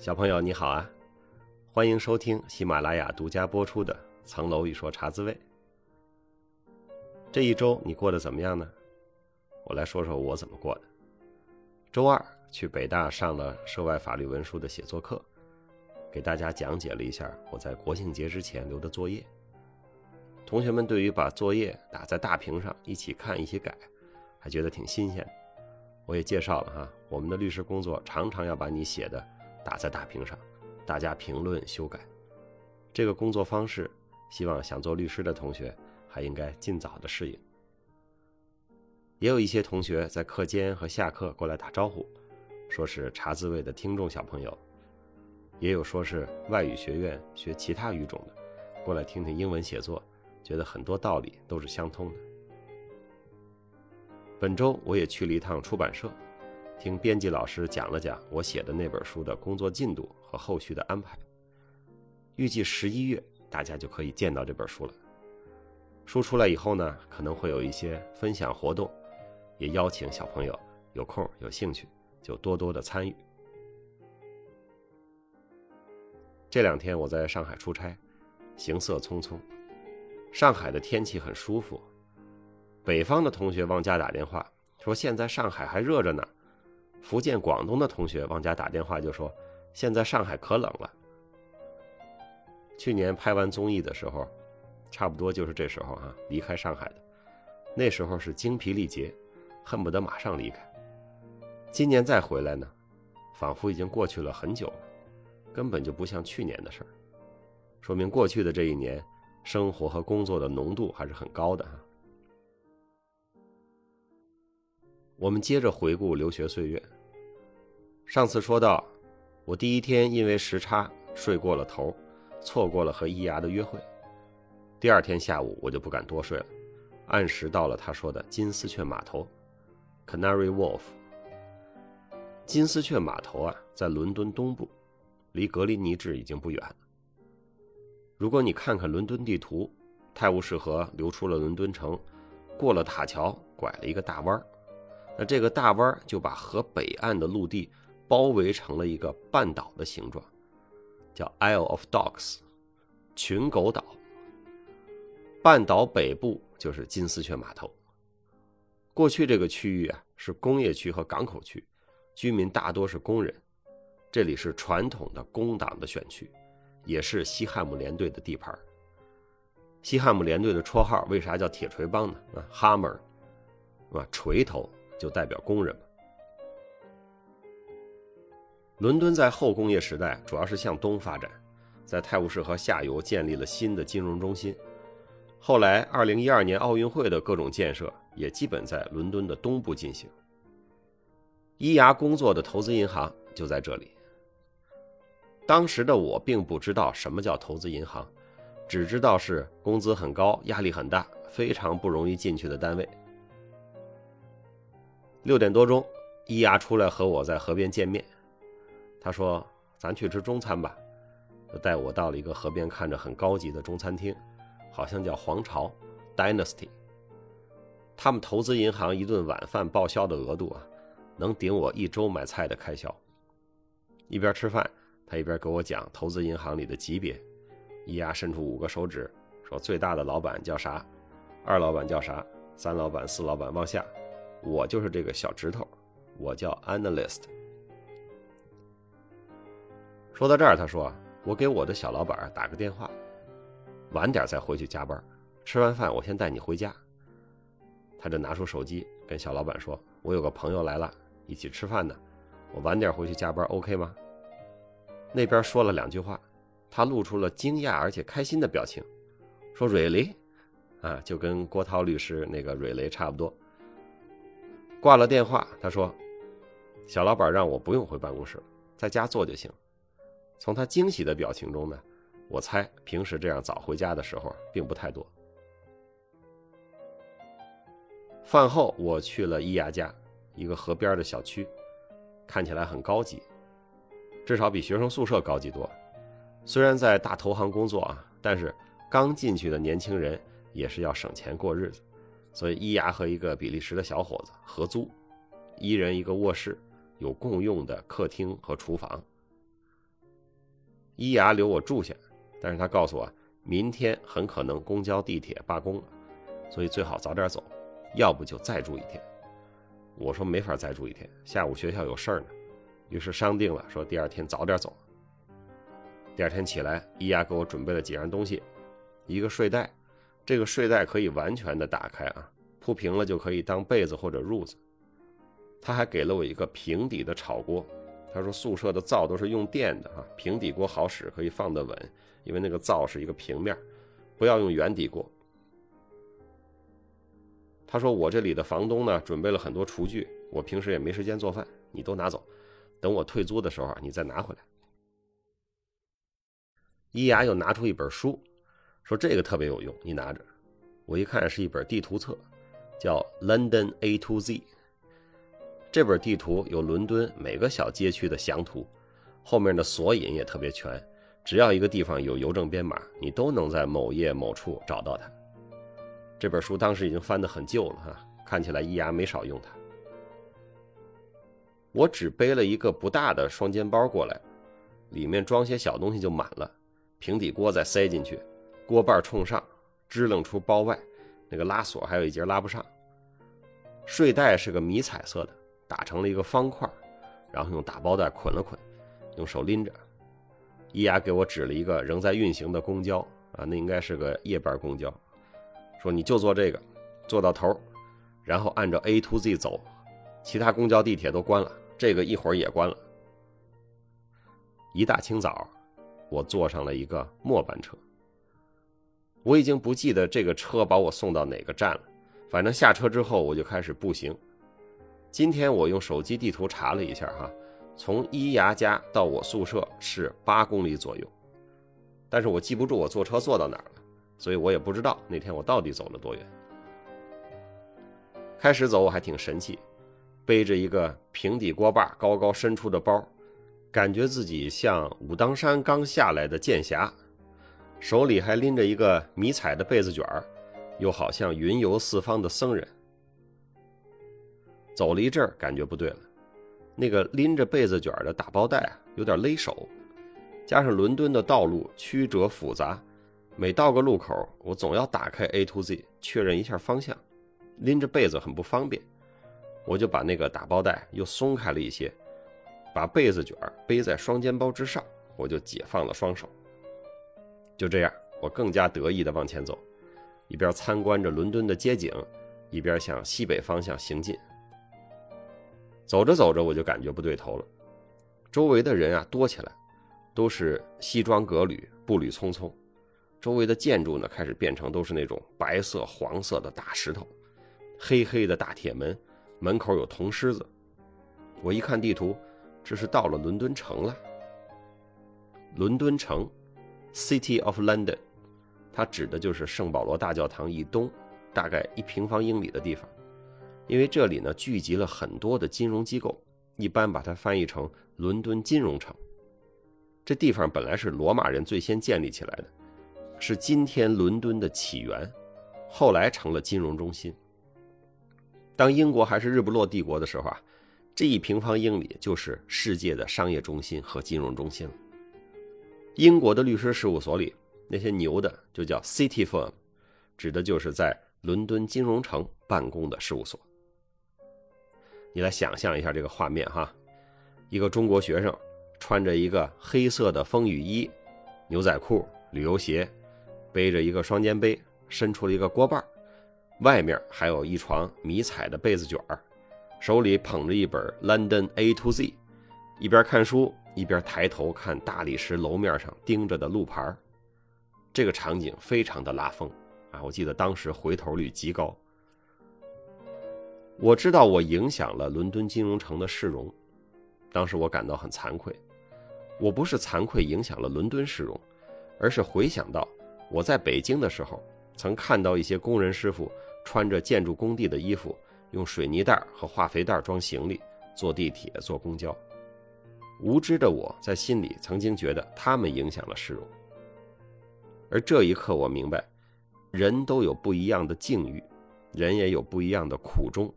小朋友你好啊，欢迎收听喜马拉雅独家播出的《层楼一说茶滋味》。这一周你过得怎么样呢？我来说说我怎么过的。周二去北大上了涉外法律文书的写作课，给大家讲解了一下我在国庆节之前留的作业。同学们对于把作业打在大屏上一起看一起改，还觉得挺新鲜。我也介绍了哈，我们的律师工作常常要把你写的。打在大屏上，大家评论修改，这个工作方式，希望想做律师的同学还应该尽早的适应。也有一些同学在课间和下课过来打招呼，说是查字位的听众小朋友，也有说是外语学院学其他语种的，过来听听英文写作，觉得很多道理都是相通的。本周我也去了一趟出版社。听编辑老师讲了讲我写的那本书的工作进度和后续的安排。预计十一月大家就可以见到这本书了。书出来以后呢，可能会有一些分享活动，也邀请小朋友有空有兴趣就多多的参与。这两天我在上海出差，行色匆匆。上海的天气很舒服。北方的同学往家打电话说，现在上海还热着呢。福建、广东的同学往家打电话就说：“现在上海可冷了。”去年拍完综艺的时候，差不多就是这时候啊，离开上海的。那时候是精疲力竭，恨不得马上离开。今年再回来呢，仿佛已经过去了很久，根本就不像去年的事儿。说明过去的这一年，生活和工作的浓度还是很高的哈。我们接着回顾留学岁月。上次说到，我第一天因为时差睡过了头，错过了和伊牙的约会。第二天下午我就不敢多睡了，按时到了他说的金丝雀码头 （Canary Wharf）。金丝雀码头啊，在伦敦东部，离格林尼治已经不远。如果你看看伦敦地图，泰晤士河流出了伦敦城，过了塔桥，拐了一个大弯儿。那这个大弯就把河北岸的陆地包围成了一个半岛的形状，叫 Isle of Dogs，群狗岛。半岛北部就是金丝雀码头。过去这个区域啊是工业区和港口区，居民大多是工人，这里是传统的工党的选区，也是西汉姆联队的地盘。西汉姆联队的绰号为啥叫铁锤帮呢？啊，Hammer，啊，锤头。就代表工人嘛。伦敦在后工业时代主要是向东发展，在泰晤士河下游建立了新的金融中心。后来，二零一二年奥运会的各种建设也基本在伦敦的东部进行。伊牙工作的投资银行就在这里。当时的我并不知道什么叫投资银行，只知道是工资很高、压力很大、非常不容易进去的单位。六点多钟，伊牙出来和我在河边见面。他说：“咱去吃中餐吧。”就带我到了一个河边看着很高级的中餐厅，好像叫皇朝 （Dynasty）。他们投资银行一顿晚饭报销的额度啊，能顶我一周买菜的开销。一边吃饭，他一边给我讲投资银行里的级别。伊牙伸出五个手指，说：“最大的老板叫啥？二老板叫啥？三老板、四老板往下。”我就是这个小指头，我叫 analyst。说到这儿，他说：“我给我的小老板打个电话，晚点再回去加班。吃完饭，我先带你回家。”他就拿出手机跟小老板说：“我有个朋友来了，一起吃饭呢。我晚点回去加班，OK 吗？”那边说了两句话，他露出了惊讶而且开心的表情，说：“Really？” 啊，就跟郭涛律师那个瑞雷差不多。挂了电话，他说：“小老板让我不用回办公室，在家做就行。”从他惊喜的表情中呢，我猜平时这样早回家的时候并不太多。饭后我去了伊牙家，一个河边的小区，看起来很高级，至少比学生宿舍高级多。虽然在大投行工作啊，但是刚进去的年轻人也是要省钱过日子。所以，伊牙和一个比利时的小伙子合租，一人一个卧室，有共用的客厅和厨房。伊牙留我住下，但是他告诉我，明天很可能公交、地铁罢工了，所以最好早点走，要不就再住一天。我说没法再住一天，下午学校有事儿呢。于是商定了，说第二天早点走。第二天起来，伊牙给我准备了几样东西，一个睡袋，这个睡袋可以完全的打开啊，铺平了就可以当被子或者褥子。他还给了我一个平底的炒锅，他说宿舍的灶都是用电的啊，平底锅好使，可以放得稳，因为那个灶是一个平面，不要用圆底锅。他说我这里的房东呢，准备了很多厨具，我平时也没时间做饭，你都拿走。等我退租的时候，你再拿回来。伊牙又拿出一本书，说这个特别有用，你拿着。我一看是一本地图册，叫《London A to Z》。这本地图有伦敦每个小街区的详图，后面的索引也特别全。只要一个地方有邮政编码，你都能在某页某处找到它。这本书当时已经翻得很旧了哈，看起来伊牙没少用它。我只背了一个不大的双肩包过来，里面装些小东西就满了。平底锅再塞进去，锅盖冲上，支棱出包外，那个拉锁还有一节拉不上。睡袋是个迷彩色的，打成了一个方块，然后用打包袋捆了捆，用手拎着。伊雅给我指了一个仍在运行的公交啊，那应该是个夜班公交，说你就坐这个，坐到头，然后按照 A to Z 走，其他公交地铁都关了。这个一会儿也关了。一大清早，我坐上了一个末班车。我已经不记得这个车把我送到哪个站了，反正下车之后我就开始步行。今天我用手机地图查了一下，哈，从伊牙家到我宿舍是八公里左右，但是我记不住我坐车坐到哪儿了，所以我也不知道那天我到底走了多远。开始走我还挺神气。背着一个平底锅把高高伸出的包，感觉自己像武当山刚下来的剑侠，手里还拎着一个迷彩的被子卷儿，又好像云游四方的僧人。走了一阵儿，感觉不对了，那个拎着被子卷的打包袋，有点勒手，加上伦敦的道路曲折复杂，每到个路口，我总要打开 A to Z 确认一下方向，拎着被子很不方便。我就把那个打包袋又松开了一些，把被子卷背在双肩包之上，我就解放了双手。就这样，我更加得意地往前走，一边参观着伦敦的街景，一边向西北方向行进。走着走着，我就感觉不对头了，周围的人啊多起来，都是西装革履，步履匆匆。周围的建筑呢，开始变成都是那种白色、黄色的大石头，黑黑的大铁门。门口有铜狮子，我一看地图，这是到了伦敦城了。伦敦城，City of London，它指的就是圣保罗大教堂以东大概一平方英里的地方，因为这里呢聚集了很多的金融机构，一般把它翻译成伦敦金融城。这地方本来是罗马人最先建立起来的，是今天伦敦的起源，后来成了金融中心。当英国还是日不落帝国的时候啊，这一平方英里就是世界的商业中心和金融中心了。英国的律师事务所里那些牛的就叫 City Firm，指的就是在伦敦金融城办公的事务所。你来想象一下这个画面哈，一个中国学生穿着一个黑色的风雨衣、牛仔裤、旅游鞋，背着一个双肩背，伸出了一个锅把外面还有一床迷彩的被子卷儿，手里捧着一本《London A to Z》，一边看书一边抬头看大理石楼面上钉着的路牌这个场景非常的拉风啊！我记得当时回头率极高。我知道我影响了伦敦金融城的市容，当时我感到很惭愧。我不是惭愧影响了伦敦市容，而是回想到我在北京的时候，曾看到一些工人师傅。穿着建筑工地的衣服，用水泥袋和化肥袋装行李，坐地铁、坐公交。无知的我在心里曾经觉得他们影响了市容，而这一刻我明白，人都有不一样的境遇，人也有不一样的苦衷。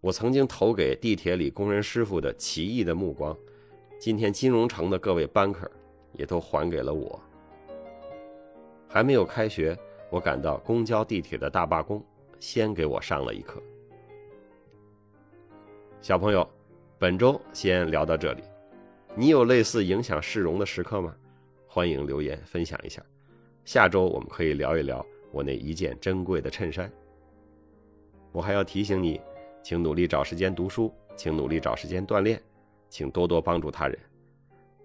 我曾经投给地铁里工人师傅的奇异的目光，今天金融城的各位 banker 也都还给了我。还没有开学，我赶到公交、地铁的大罢工，先给我上了一课。小朋友，本周先聊到这里。你有类似影响市容的时刻吗？欢迎留言分享一下。下周我们可以聊一聊我那一件珍贵的衬衫。我还要提醒你，请努力找时间读书，请努力找时间锻炼，请多多帮助他人。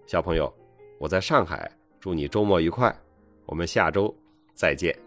小朋友，我在上海，祝你周末愉快。我们下周再见。